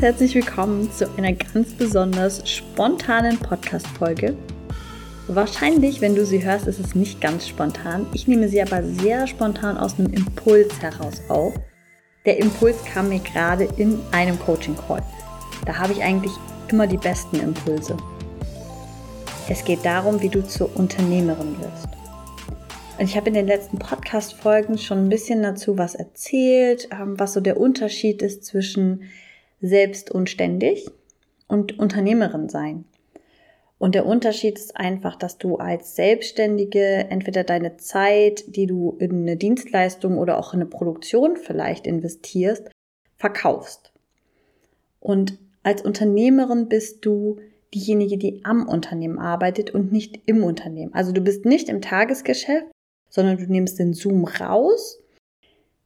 herzlich willkommen zu einer ganz besonders spontanen Podcast-Folge. Wahrscheinlich, wenn du sie hörst, ist es nicht ganz spontan. Ich nehme sie aber sehr spontan aus einem Impuls heraus auf. Der Impuls kam mir gerade in einem Coaching-Call. Da habe ich eigentlich immer die besten Impulse. Es geht darum, wie du zur Unternehmerin wirst. Und ich habe in den letzten Podcast-Folgen schon ein bisschen dazu was erzählt, ähm, was so der Unterschied ist zwischen selbst und ständig und Unternehmerin sein. Und der Unterschied ist einfach, dass du als Selbstständige entweder deine Zeit, die du in eine Dienstleistung oder auch in eine Produktion vielleicht investierst, verkaufst. Und als Unternehmerin bist du diejenige, die am Unternehmen arbeitet und nicht im Unternehmen. Also du bist nicht im Tagesgeschäft, sondern du nimmst den Zoom raus,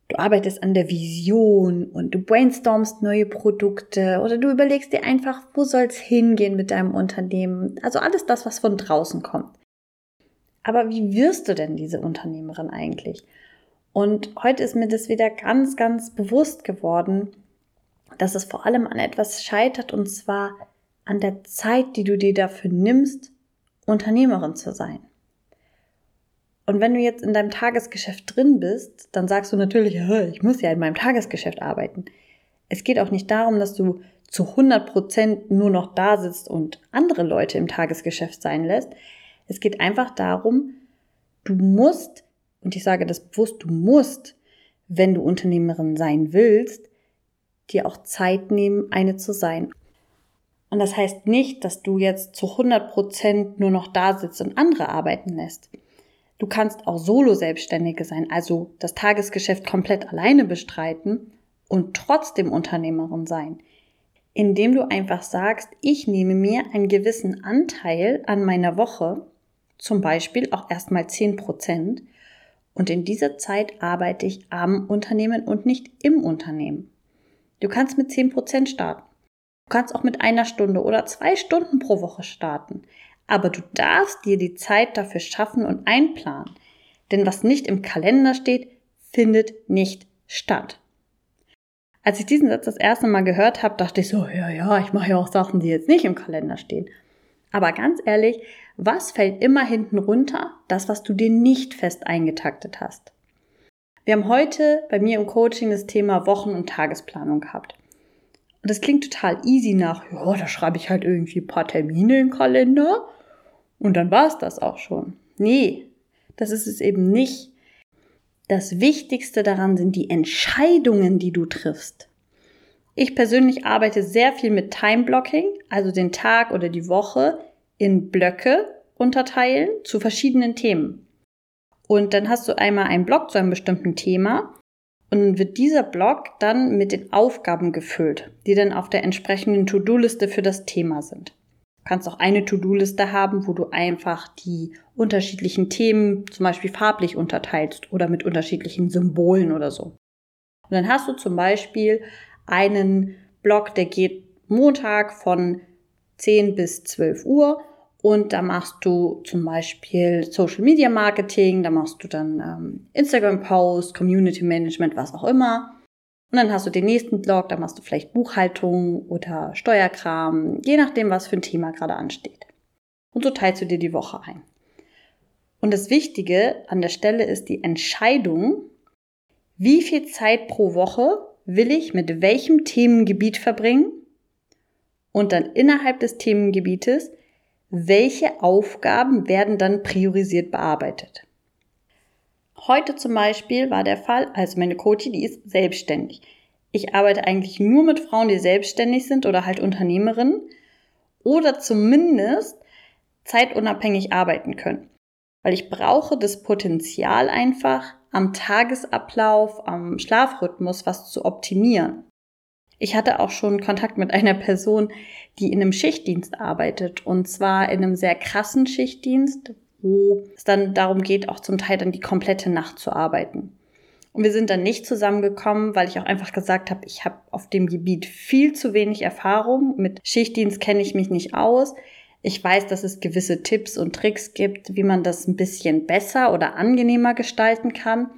du arbeitest an der Vision und du brainstormst neue Produkte oder du überlegst dir einfach, wo soll es hingehen mit deinem Unternehmen. Also alles das, was von draußen kommt. Aber wie wirst du denn diese Unternehmerin eigentlich? Und heute ist mir das wieder ganz, ganz bewusst geworden, dass es vor allem an etwas scheitert und zwar an der Zeit, die du dir dafür nimmst, Unternehmerin zu sein. Und wenn du jetzt in deinem Tagesgeschäft drin bist, dann sagst du natürlich, ich muss ja in meinem Tagesgeschäft arbeiten. Es geht auch nicht darum, dass du zu 100 Prozent nur noch da sitzt und andere Leute im Tagesgeschäft sein lässt. Es geht einfach darum, du musst, und ich sage das bewusst, du musst, wenn du Unternehmerin sein willst, dir auch Zeit nehmen, eine zu sein. Und das heißt nicht, dass du jetzt zu 100 Prozent nur noch da sitzt und andere arbeiten lässt. Du kannst auch Solo-Selbstständige sein, also das Tagesgeschäft komplett alleine bestreiten und trotzdem Unternehmerin sein, indem du einfach sagst, ich nehme mir einen gewissen Anteil an meiner Woche, zum Beispiel auch erstmal 10 Prozent, und in dieser Zeit arbeite ich am Unternehmen und nicht im Unternehmen. Du kannst mit 10 Prozent starten. Du kannst auch mit einer Stunde oder zwei Stunden pro Woche starten. Aber du darfst dir die Zeit dafür schaffen und einplanen. Denn was nicht im Kalender steht, findet nicht statt. Als ich diesen Satz das erste Mal gehört habe, dachte ich so, ja, ja, ich mache ja auch Sachen, die jetzt nicht im Kalender stehen. Aber ganz ehrlich, was fällt immer hinten runter? Das, was du dir nicht fest eingetaktet hast. Wir haben heute bei mir im Coaching das Thema Wochen- und Tagesplanung gehabt. Und das klingt total easy nach, ja, da schreibe ich halt irgendwie ein paar Termine im Kalender und dann war es das auch schon. Nee, das ist es eben nicht. Das Wichtigste daran sind die Entscheidungen, die du triffst. Ich persönlich arbeite sehr viel mit Time Blocking, also den Tag oder die Woche in Blöcke unterteilen zu verschiedenen Themen. Und dann hast du einmal einen Block zu einem bestimmten Thema und wird dieser Block dann mit den Aufgaben gefüllt, die dann auf der entsprechenden To-Do-Liste für das Thema sind kannst auch eine To-Do-Liste haben, wo du einfach die unterschiedlichen Themen zum Beispiel farblich unterteilst oder mit unterschiedlichen Symbolen oder so. Und dann hast du zum Beispiel einen Blog, der geht Montag von 10 bis 12 Uhr und da machst du zum Beispiel Social Media Marketing, da machst du dann ähm, Instagram Post, Community Management, was auch immer. Und dann hast du den nächsten Blog, da machst du vielleicht Buchhaltung oder Steuerkram, je nachdem, was für ein Thema gerade ansteht. Und so teilst du dir die Woche ein. Und das Wichtige an der Stelle ist die Entscheidung, wie viel Zeit pro Woche will ich mit welchem Themengebiet verbringen und dann innerhalb des Themengebietes, welche Aufgaben werden dann priorisiert bearbeitet. Heute zum Beispiel war der Fall, also meine Coach, die ist selbstständig. Ich arbeite eigentlich nur mit Frauen, die selbstständig sind oder halt Unternehmerinnen oder zumindest zeitunabhängig arbeiten können. Weil ich brauche das Potenzial einfach am Tagesablauf, am Schlafrhythmus was zu optimieren. Ich hatte auch schon Kontakt mit einer Person, die in einem Schichtdienst arbeitet und zwar in einem sehr krassen Schichtdienst, wo es dann darum geht, auch zum Teil dann die komplette Nacht zu arbeiten. Und wir sind dann nicht zusammengekommen, weil ich auch einfach gesagt habe, ich habe auf dem Gebiet viel zu wenig Erfahrung. Mit Schichtdienst kenne ich mich nicht aus. Ich weiß, dass es gewisse Tipps und Tricks gibt, wie man das ein bisschen besser oder angenehmer gestalten kann.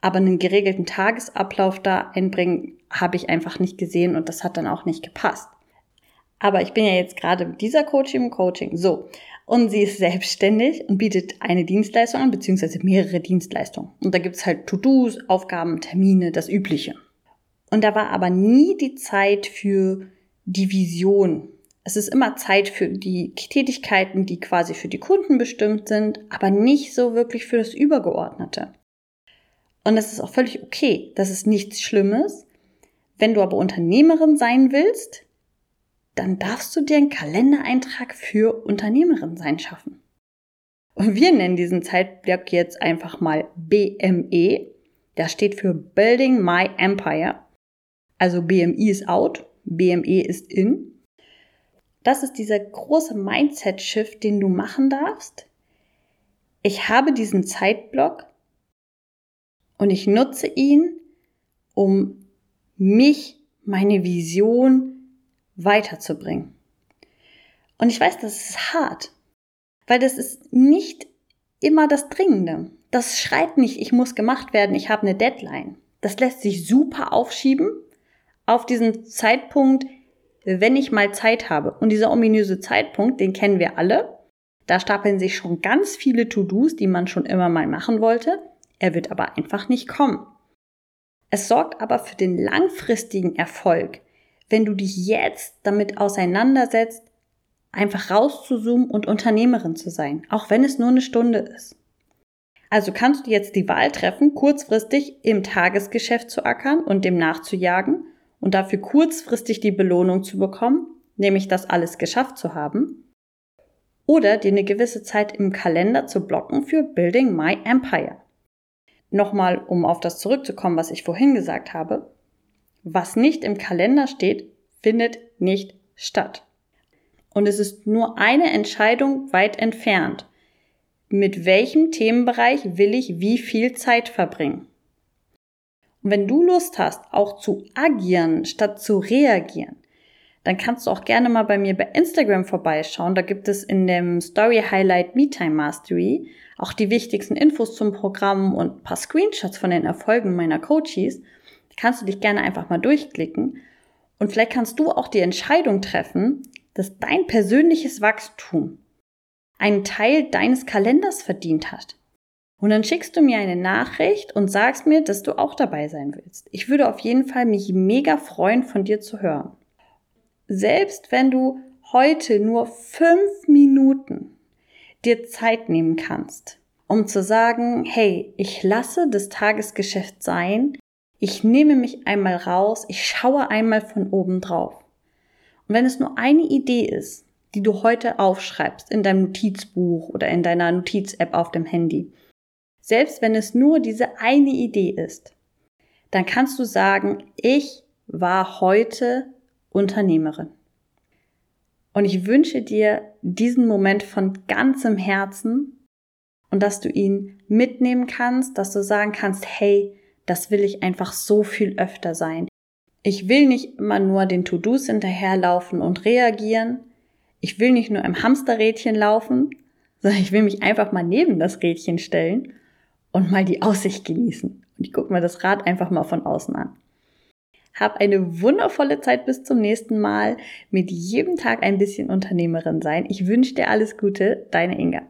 Aber einen geregelten Tagesablauf da einbringen, habe ich einfach nicht gesehen und das hat dann auch nicht gepasst. Aber ich bin ja jetzt gerade mit dieser Coaching im Coaching. So. Und sie ist selbstständig und bietet eine Dienstleistung an, beziehungsweise mehrere Dienstleistungen. Und da gibt's halt To-Dos, Aufgaben, Termine, das Übliche. Und da war aber nie die Zeit für die Vision. Es ist immer Zeit für die Tätigkeiten, die quasi für die Kunden bestimmt sind, aber nicht so wirklich für das Übergeordnete. Und das ist auch völlig okay. Das ist nichts Schlimmes. Wenn du aber Unternehmerin sein willst, dann darfst du dir einen Kalendereintrag für Unternehmerin sein schaffen. Und wir nennen diesen Zeitblock jetzt einfach mal BME. Das steht für Building My Empire. Also BMI ist out, BME ist in. Das ist dieser große Mindset-Shift, den du machen darfst. Ich habe diesen Zeitblock und ich nutze ihn, um mich, meine Vision weiterzubringen. Und ich weiß, das ist hart, weil das ist nicht immer das Dringende. Das schreit nicht, ich muss gemacht werden, ich habe eine Deadline. Das lässt sich super aufschieben auf diesen Zeitpunkt, wenn ich mal Zeit habe. Und dieser ominöse Zeitpunkt, den kennen wir alle. Da stapeln sich schon ganz viele To-Dos, die man schon immer mal machen wollte. Er wird aber einfach nicht kommen. Es sorgt aber für den langfristigen Erfolg, wenn du dich jetzt damit auseinandersetzt, einfach rauszuzoomen und Unternehmerin zu sein, auch wenn es nur eine Stunde ist. Also kannst du jetzt die Wahl treffen, kurzfristig im Tagesgeschäft zu ackern und dem nachzujagen und dafür kurzfristig die Belohnung zu bekommen, nämlich das alles geschafft zu haben, oder dir eine gewisse Zeit im Kalender zu blocken für Building My Empire. Nochmal, um auf das zurückzukommen, was ich vorhin gesagt habe. Was nicht im Kalender steht, findet nicht statt. Und es ist nur eine Entscheidung weit entfernt. Mit welchem Themenbereich will ich wie viel Zeit verbringen? Und wenn du Lust hast, auch zu agieren statt zu reagieren, dann kannst du auch gerne mal bei mir bei Instagram vorbeischauen. Da gibt es in dem Story Highlight MeTime Mastery auch die wichtigsten Infos zum Programm und ein paar Screenshots von den Erfolgen meiner Coaches kannst du dich gerne einfach mal durchklicken. Und vielleicht kannst du auch die Entscheidung treffen, dass dein persönliches Wachstum einen Teil deines Kalenders verdient hat. Und dann schickst du mir eine Nachricht und sagst mir, dass du auch dabei sein willst. Ich würde auf jeden Fall mich mega freuen, von dir zu hören. Selbst wenn du heute nur fünf Minuten dir Zeit nehmen kannst, um zu sagen, hey, ich lasse das Tagesgeschäft sein, ich nehme mich einmal raus, ich schaue einmal von oben drauf. Und wenn es nur eine Idee ist, die du heute aufschreibst in deinem Notizbuch oder in deiner Notiz-App auf dem Handy, selbst wenn es nur diese eine Idee ist, dann kannst du sagen, ich war heute Unternehmerin. Und ich wünsche dir diesen Moment von ganzem Herzen und dass du ihn mitnehmen kannst, dass du sagen kannst, hey, das will ich einfach so viel öfter sein. Ich will nicht immer nur den To-Dos hinterherlaufen und reagieren. Ich will nicht nur im Hamsterrädchen laufen, sondern ich will mich einfach mal neben das Rädchen stellen und mal die Aussicht genießen. Und ich gucke mir das Rad einfach mal von außen an. Hab eine wundervolle Zeit bis zum nächsten Mal. Mit jedem Tag ein bisschen Unternehmerin sein. Ich wünsche dir alles Gute, deine Inga.